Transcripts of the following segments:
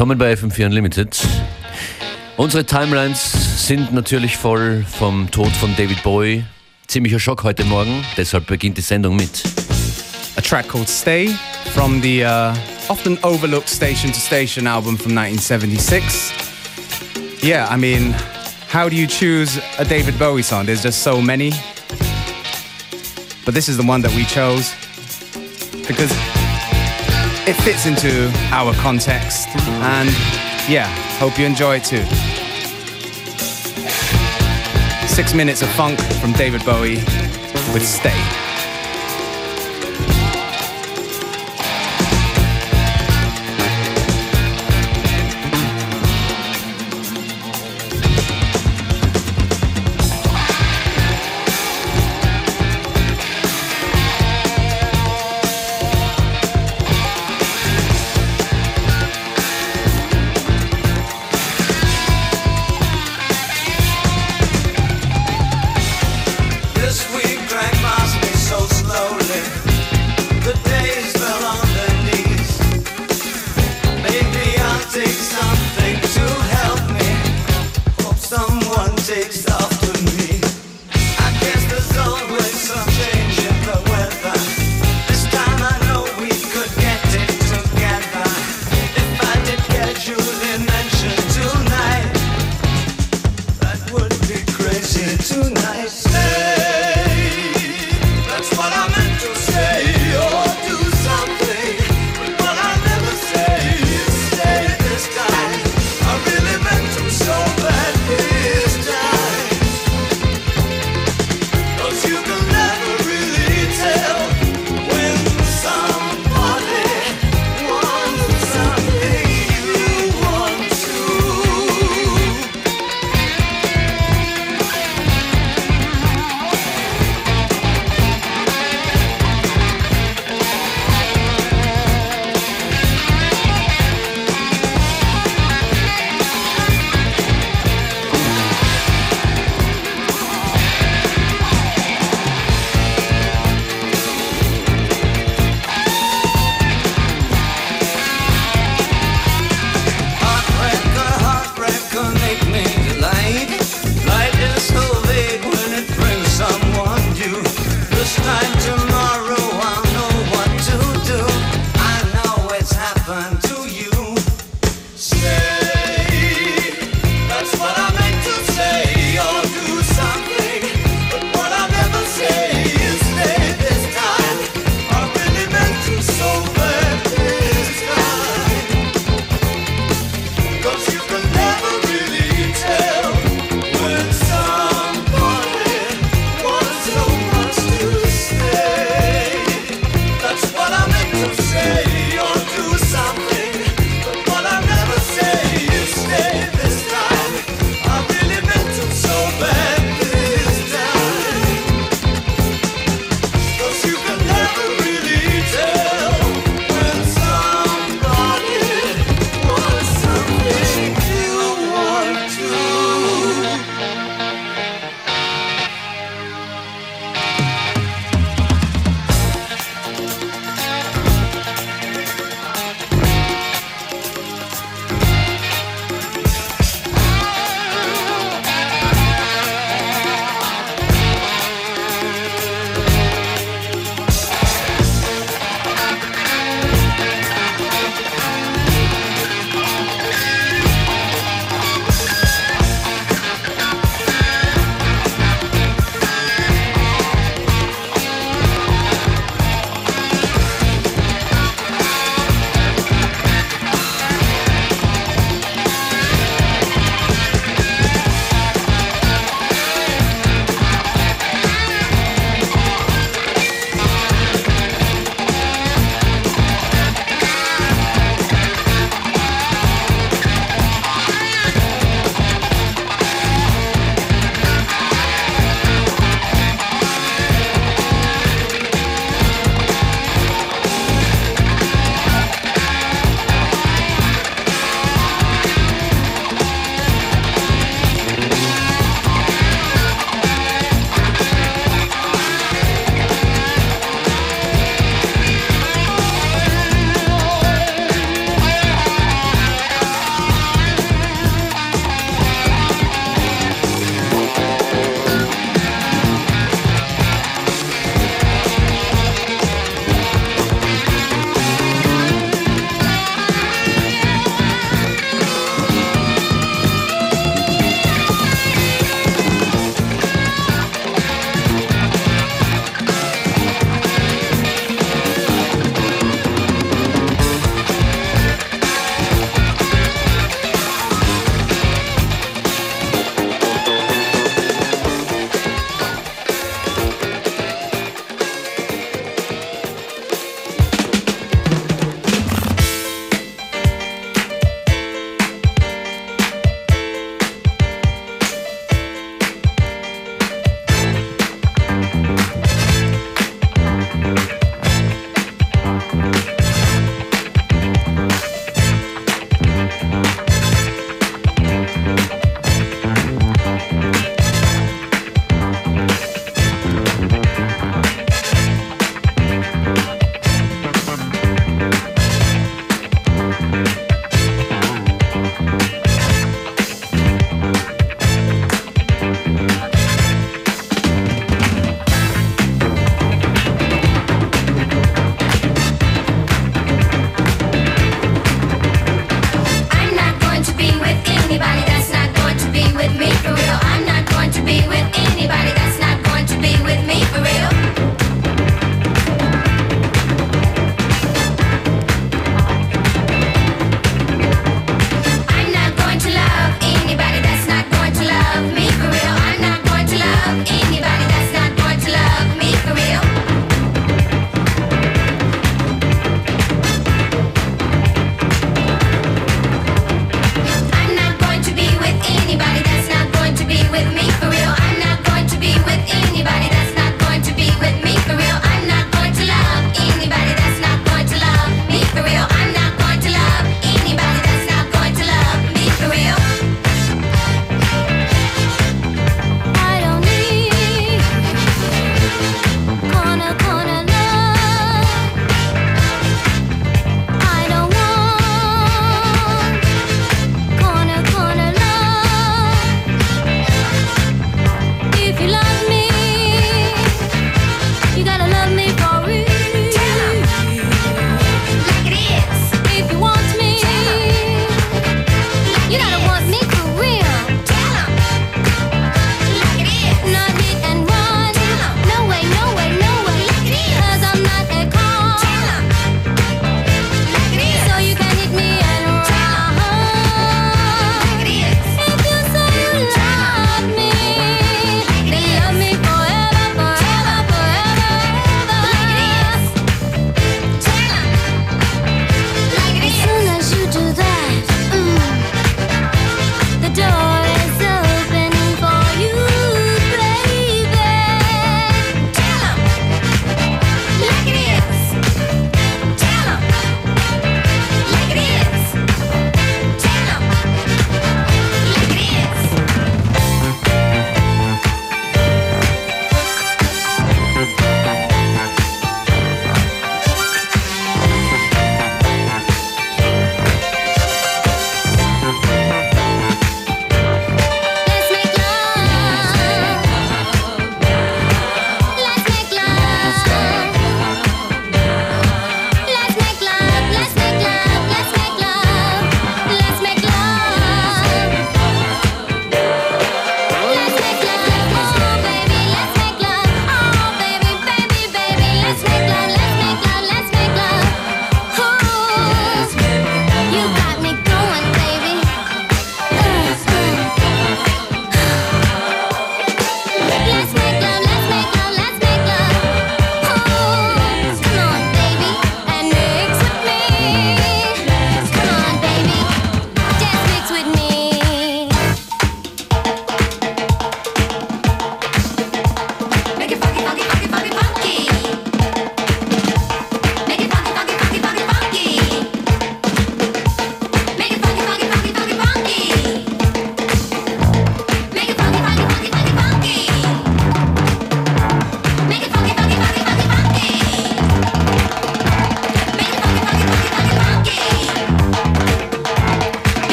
Willkommen bei FM4 Unlimited. Unsere Timelines sind natürlich voll vom Tod von David Bowie. Ziemlicher Schock heute Morgen, deshalb beginnt die Sendung mit. A track called Stay from the uh, often overlooked Station to Station album from 1976. Yeah, I mean, how do you choose a David Bowie song? There's just so many. But this is the one that we chose because it fits into our context. And yeah, hope you enjoy it too. Six minutes of funk from David Bowie with Stay.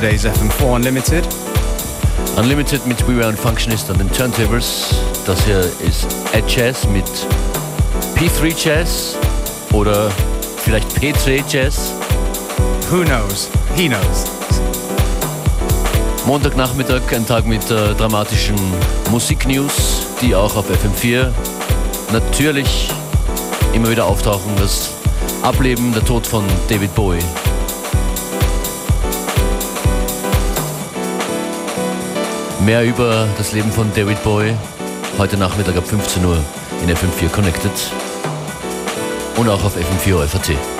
Today's FM4 Unlimited. Unlimited mit We Were Functionist an den Turntables. Das hier ist Ed Jazz mit P3 Jazz oder vielleicht P3 Jazz. Who knows? He knows. Montagnachmittag, ein Tag mit äh, dramatischen Musiknews, die auch auf FM4 natürlich immer wieder auftauchen. Das Ableben, der Tod von David Bowie. Mehr über das Leben von David Bowie heute Nachmittag ab 15 Uhr in FM4 Connected und auch auf FM4 FAT.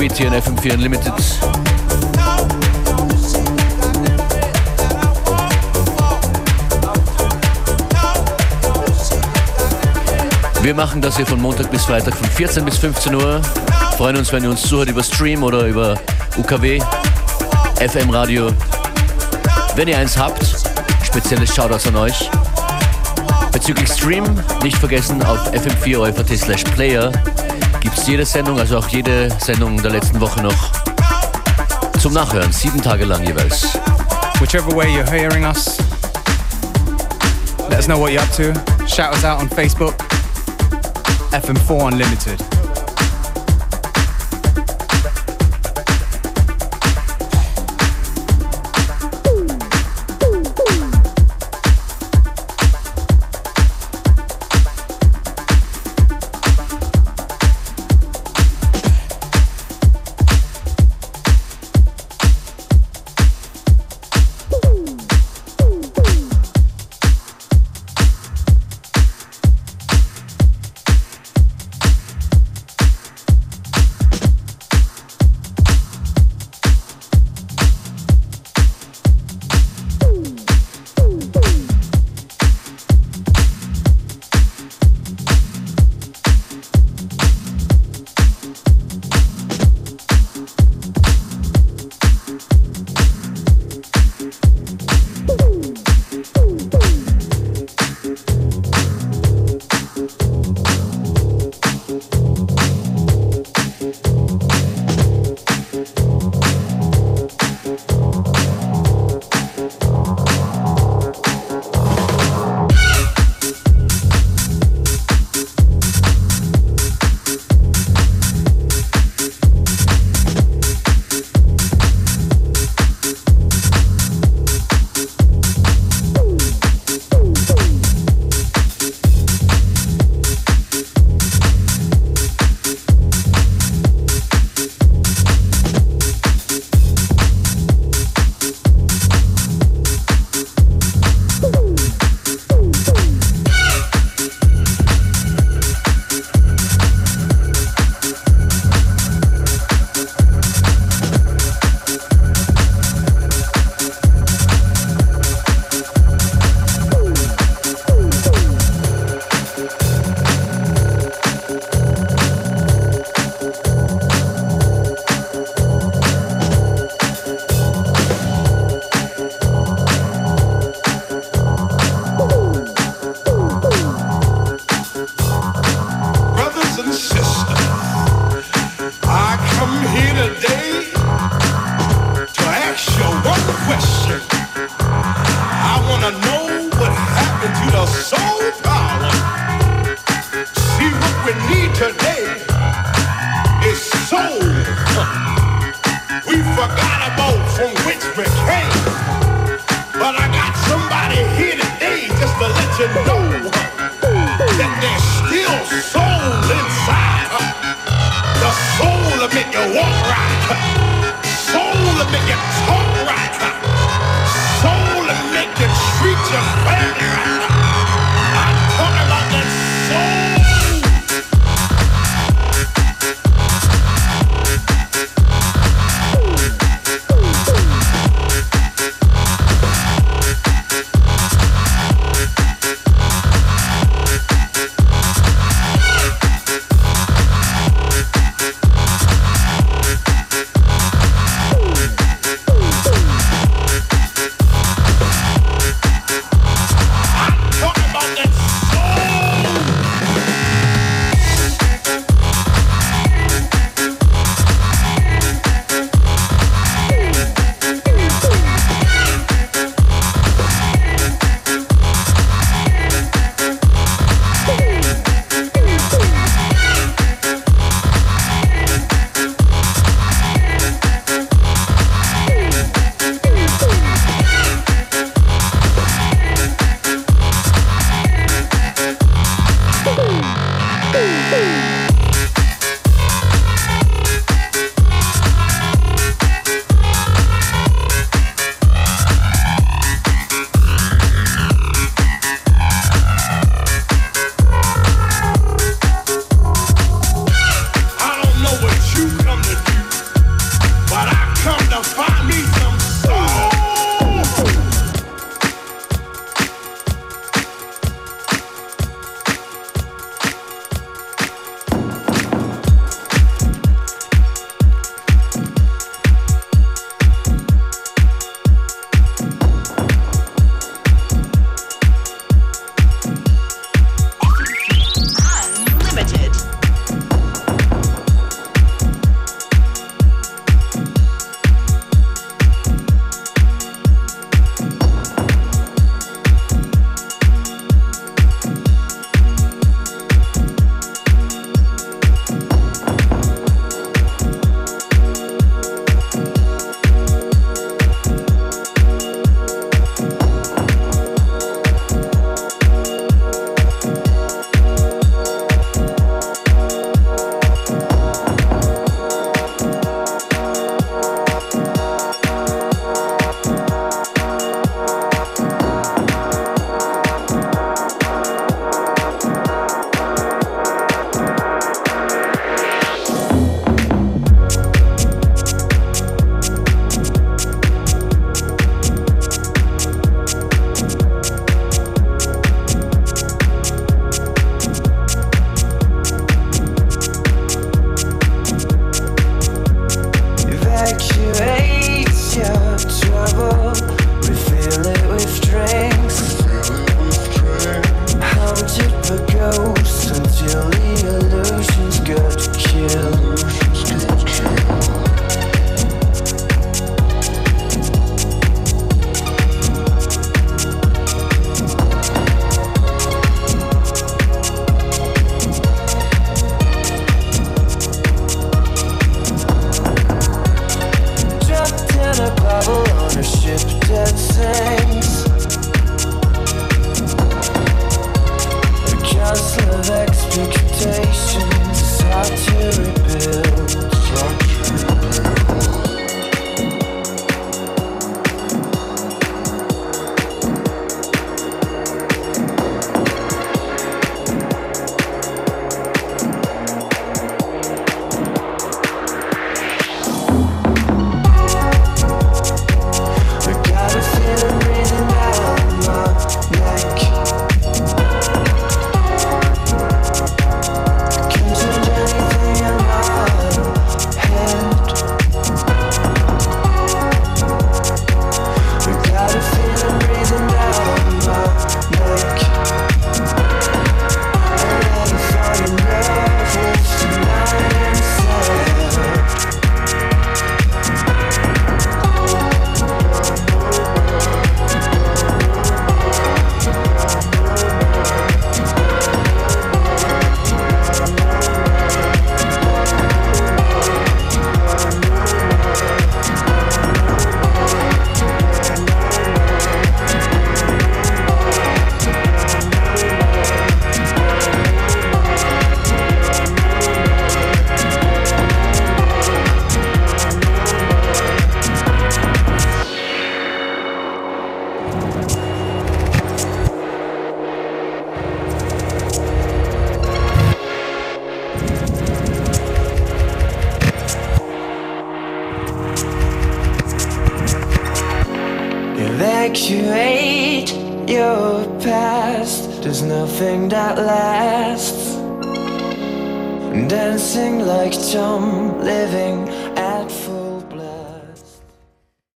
Sweet hier in FM4 Unlimited. Wir machen das hier von Montag bis Freitag von 14 bis 15 Uhr. Freuen uns, wenn ihr uns zuhört über Stream oder über UKW, FM Radio. Wenn ihr eins habt, spezielles Shoutouts an euch. Bezüglich Stream, nicht vergessen, auf fm4 slash player gibt es jede Sendung, also auch jede Sendung der letzten Woche noch zum Nachhören, sieben Tage lang jeweils. Whichever way you're hearing us, let us know what you're up to. Shout us out on Facebook. FM4 Unlimited.